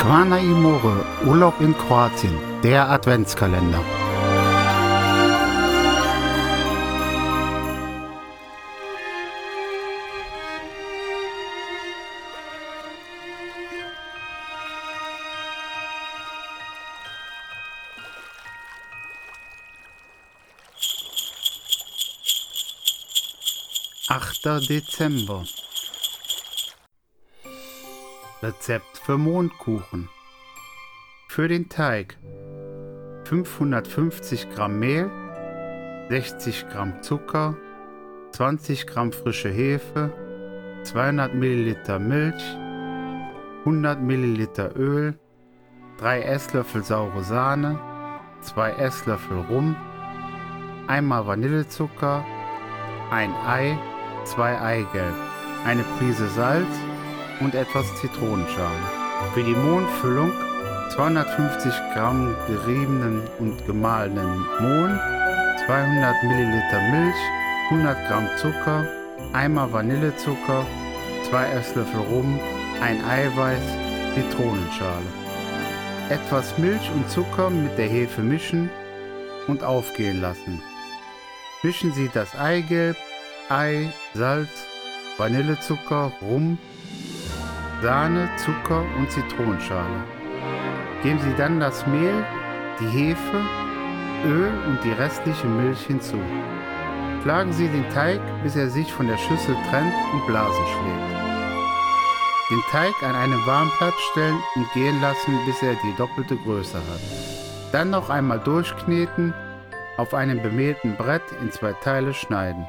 Svana Imore, Urlaub in Kroatien, der Adventskalender. Achter Dezember Rezept für Mondkuchen. Für den Teig 550 Gramm Mehl, 60 Gramm Zucker, 20 Gramm frische Hefe, 200 Milliliter Milch, 100 Milliliter Öl, 3 Esslöffel saure Sahne, 2 Esslöffel Rum, einmal Vanillezucker, ein Ei, 2 Eigelb, eine Prise Salz, und etwas Zitronenschale. Für die Mohnfüllung 250 Gramm geriebenen und gemahlenen Mohn, 200 Milliliter Milch, 100 Gramm Zucker, einmal Vanillezucker, 2 Esslöffel Rum, ein Eiweiß, Zitronenschale. Etwas Milch und Zucker mit der Hefe mischen und aufgehen lassen. Mischen Sie das Eigelb, Ei, Salz, Vanillezucker, Rum Sahne, Zucker und Zitronenschale. Geben Sie dann das Mehl, die Hefe, Öl und die restliche Milch hinzu. Schlagen Sie den Teig, bis er sich von der Schüssel trennt und Blasen schlägt. Den Teig an einen warmen Platz stellen und gehen lassen, bis er die doppelte Größe hat. Dann noch einmal durchkneten, auf einem bemehlten Brett in zwei Teile schneiden.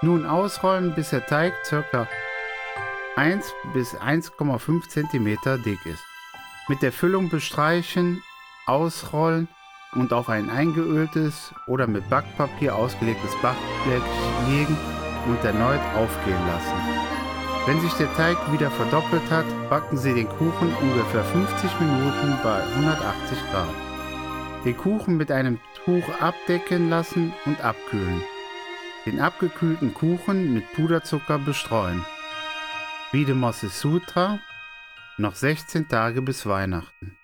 Nun ausrollen, bis der Teig ca. 1 bis 1,5 cm dick ist. Mit der Füllung bestreichen, ausrollen und auf ein eingeöltes oder mit Backpapier ausgelegtes Backblech legen und erneut aufgehen lassen. Wenn sich der Teig wieder verdoppelt hat, backen Sie den Kuchen ungefähr 50 Minuten bei 180 Grad. Den Kuchen mit einem Tuch abdecken lassen und abkühlen. Den abgekühlten Kuchen mit Puderzucker bestreuen. Videmosses Sutra, noch 16 Tage bis Weihnachten.